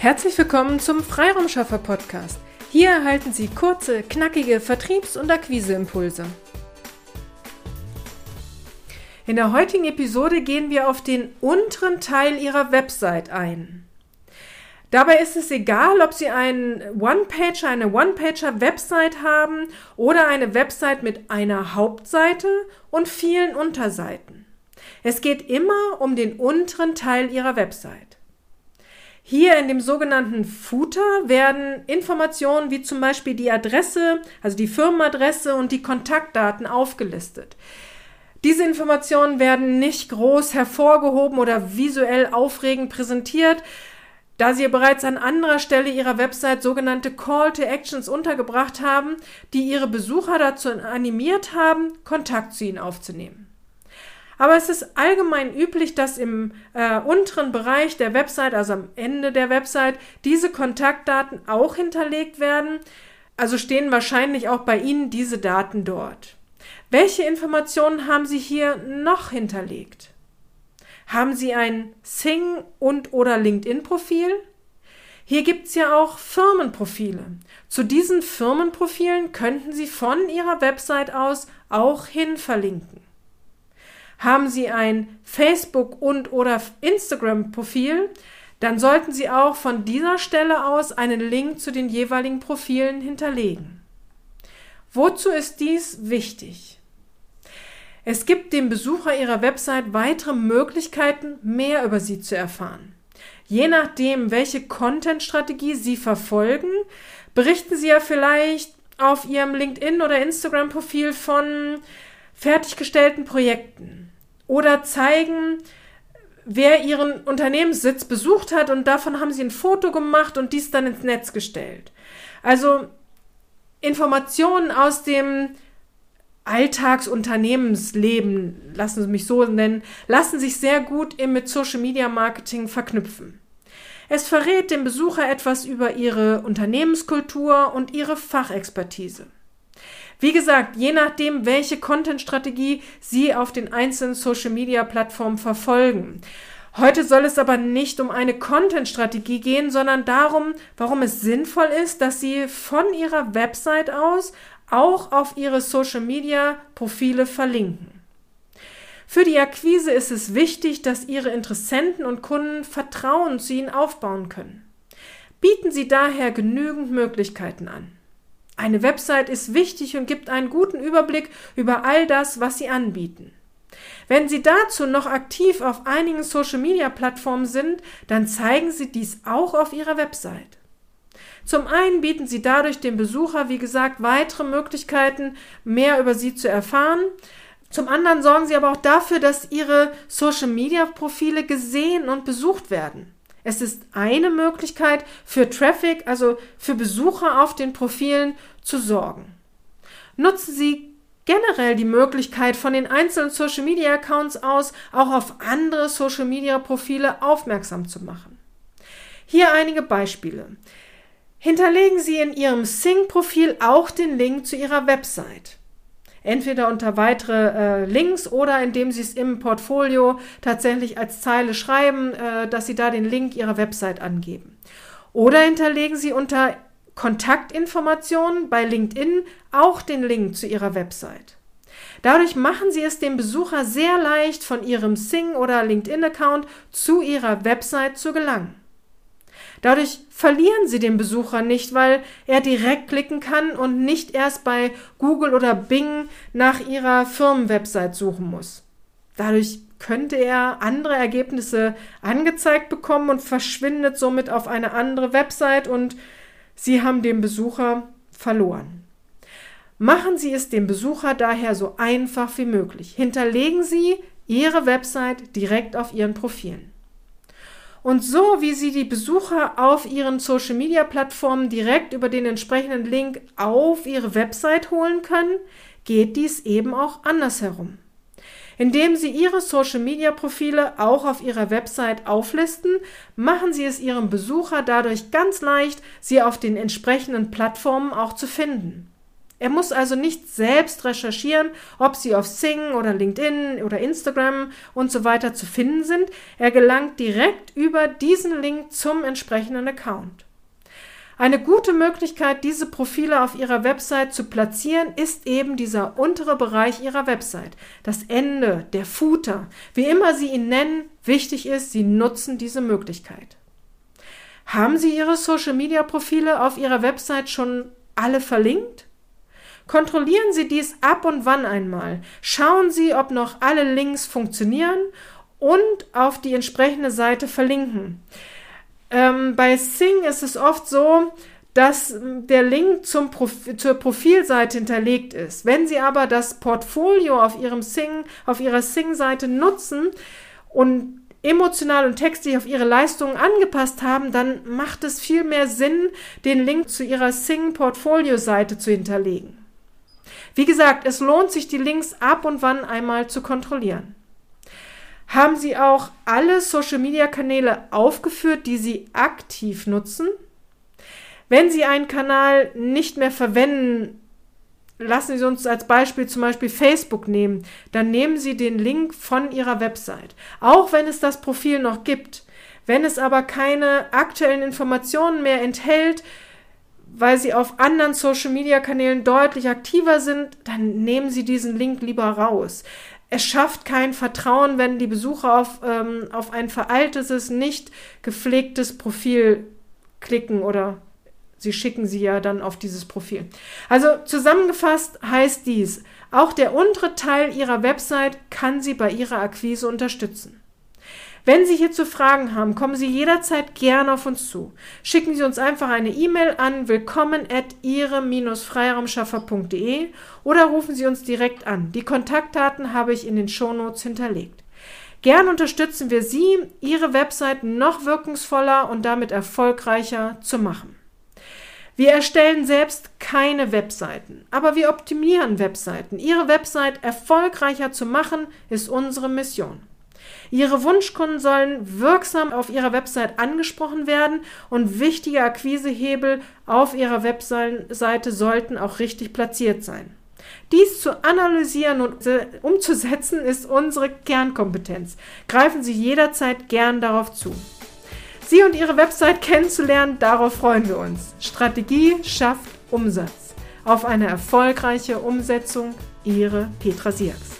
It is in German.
Herzlich willkommen zum Freiraumschaffer Podcast. Hier erhalten Sie kurze, knackige Vertriebs- und Akquiseimpulse. In der heutigen Episode gehen wir auf den unteren Teil Ihrer Website ein. Dabei ist es egal, ob Sie einen One-Pager, eine One-Pager-Website haben oder eine Website mit einer Hauptseite und vielen Unterseiten. Es geht immer um den unteren Teil Ihrer Website. Hier in dem sogenannten Footer werden Informationen wie zum Beispiel die Adresse, also die Firmenadresse und die Kontaktdaten aufgelistet. Diese Informationen werden nicht groß hervorgehoben oder visuell aufregend präsentiert, da Sie bereits an anderer Stelle Ihrer Website sogenannte Call to Actions untergebracht haben, die Ihre Besucher dazu animiert haben, Kontakt zu Ihnen aufzunehmen. Aber es ist allgemein üblich, dass im äh, unteren Bereich der Website, also am Ende der Website, diese Kontaktdaten auch hinterlegt werden. Also stehen wahrscheinlich auch bei Ihnen diese Daten dort. Welche Informationen haben Sie hier noch hinterlegt? Haben Sie ein Sing- und oder LinkedIn-Profil? Hier gibt es ja auch Firmenprofile. Zu diesen Firmenprofilen könnten Sie von Ihrer Website aus auch hin verlinken. Haben Sie ein Facebook und oder Instagram-Profil, dann sollten Sie auch von dieser Stelle aus einen Link zu den jeweiligen Profilen hinterlegen. Wozu ist dies wichtig? Es gibt dem Besucher Ihrer Website weitere Möglichkeiten, mehr über Sie zu erfahren. Je nachdem, welche Content-Strategie Sie verfolgen, berichten Sie ja vielleicht auf Ihrem LinkedIn- oder Instagram-Profil von fertiggestellten Projekten oder zeigen, wer ihren Unternehmenssitz besucht hat und davon haben sie ein Foto gemacht und dies dann ins Netz gestellt. Also Informationen aus dem Alltagsunternehmensleben, lassen Sie mich so nennen, lassen sich sehr gut mit Social Media Marketing verknüpfen. Es verrät dem Besucher etwas über ihre Unternehmenskultur und ihre Fachexpertise. Wie gesagt, je nachdem, welche Content-Strategie Sie auf den einzelnen Social-Media-Plattformen verfolgen. Heute soll es aber nicht um eine Content-Strategie gehen, sondern darum, warum es sinnvoll ist, dass Sie von Ihrer Website aus auch auf Ihre Social-Media-Profile verlinken. Für die Akquise ist es wichtig, dass Ihre Interessenten und Kunden Vertrauen zu Ihnen aufbauen können. Bieten Sie daher genügend Möglichkeiten an. Eine Website ist wichtig und gibt einen guten Überblick über all das, was Sie anbieten. Wenn Sie dazu noch aktiv auf einigen Social-Media-Plattformen sind, dann zeigen Sie dies auch auf Ihrer Website. Zum einen bieten Sie dadurch dem Besucher, wie gesagt, weitere Möglichkeiten, mehr über Sie zu erfahren. Zum anderen sorgen Sie aber auch dafür, dass Ihre Social-Media-Profile gesehen und besucht werden. Es ist eine Möglichkeit für Traffic, also für Besucher auf den Profilen zu sorgen. Nutzen Sie generell die Möglichkeit von den einzelnen Social Media Accounts aus auch auf andere Social Media Profile aufmerksam zu machen. Hier einige Beispiele. Hinterlegen Sie in Ihrem Sing-Profil auch den Link zu Ihrer Website entweder unter weitere äh, Links oder indem Sie es im Portfolio tatsächlich als Zeile schreiben, äh, dass Sie da den Link Ihrer Website angeben. Oder hinterlegen Sie unter Kontaktinformationen bei LinkedIn auch den Link zu Ihrer Website. Dadurch machen Sie es dem Besucher sehr leicht, von Ihrem Sing- oder LinkedIn-Account zu Ihrer Website zu gelangen. Dadurch verlieren Sie den Besucher nicht, weil er direkt klicken kann und nicht erst bei Google oder Bing nach Ihrer Firmenwebsite suchen muss. Dadurch könnte er andere Ergebnisse angezeigt bekommen und verschwindet somit auf eine andere Website und Sie haben den Besucher verloren. Machen Sie es dem Besucher daher so einfach wie möglich. Hinterlegen Sie Ihre Website direkt auf Ihren Profilen. Und so wie Sie die Besucher auf Ihren Social-Media-Plattformen direkt über den entsprechenden Link auf Ihre Website holen können, geht dies eben auch andersherum. Indem Sie Ihre Social-Media-Profile auch auf Ihrer Website auflisten, machen Sie es Ihrem Besucher dadurch ganz leicht, sie auf den entsprechenden Plattformen auch zu finden. Er muss also nicht selbst recherchieren, ob sie auf Sing oder LinkedIn oder Instagram und so weiter zu finden sind. Er gelangt direkt über diesen Link zum entsprechenden Account. Eine gute Möglichkeit, diese Profile auf Ihrer Website zu platzieren, ist eben dieser untere Bereich Ihrer Website. Das Ende, der Footer, wie immer Sie ihn nennen, wichtig ist, Sie nutzen diese Möglichkeit. Haben Sie Ihre Social-Media-Profile auf Ihrer Website schon alle verlinkt? Kontrollieren Sie dies ab und wann einmal. Schauen Sie, ob noch alle Links funktionieren und auf die entsprechende Seite verlinken. Ähm, bei Sing ist es oft so, dass der Link zum Profi zur Profilseite hinterlegt ist. Wenn Sie aber das Portfolio auf Ihrem Sing, auf Ihrer Sing-Seite nutzen und emotional und textlich auf Ihre Leistungen angepasst haben, dann macht es viel mehr Sinn, den Link zu Ihrer Sing-Portfolio-Seite zu hinterlegen. Wie gesagt, es lohnt sich, die Links ab und wann einmal zu kontrollieren haben Sie auch alle Social-Media-Kanäle aufgeführt, die Sie aktiv nutzen. Wenn Sie einen Kanal nicht mehr verwenden, lassen Sie uns als Beispiel zum Beispiel Facebook nehmen, dann nehmen Sie den Link von Ihrer Website. Auch wenn es das Profil noch gibt. Wenn es aber keine aktuellen Informationen mehr enthält, weil Sie auf anderen Social-Media-Kanälen deutlich aktiver sind, dann nehmen Sie diesen Link lieber raus es schafft kein Vertrauen, wenn die Besucher auf, ähm, auf ein veraltetes, nicht gepflegtes Profil klicken oder sie schicken sie ja dann auf dieses Profil. Also zusammengefasst heißt dies, auch der untere Teil Ihrer Website kann Sie bei Ihrer Akquise unterstützen. Wenn Sie hierzu Fragen haben, kommen Sie jederzeit gerne auf uns zu. Schicken Sie uns einfach eine E-Mail an willkommen at ihre-freiraumschaffer.de oder rufen Sie uns direkt an. Die Kontaktdaten habe ich in den Shownotes hinterlegt. Gern unterstützen wir Sie, Ihre Website noch wirkungsvoller und damit erfolgreicher zu machen. Wir erstellen selbst keine Webseiten, aber wir optimieren Webseiten. Ihre Website erfolgreicher zu machen, ist unsere Mission. Ihre Wunschkunden sollen wirksam auf Ihrer Website angesprochen werden und wichtige Akquisehebel auf Ihrer Webseite sollten auch richtig platziert sein. Dies zu analysieren und umzusetzen ist unsere Kernkompetenz. Greifen Sie jederzeit gern darauf zu. Sie und Ihre Website kennenzulernen, darauf freuen wir uns. Strategie schafft Umsatz. Auf eine erfolgreiche Umsetzung, Ihre Petra Sierks.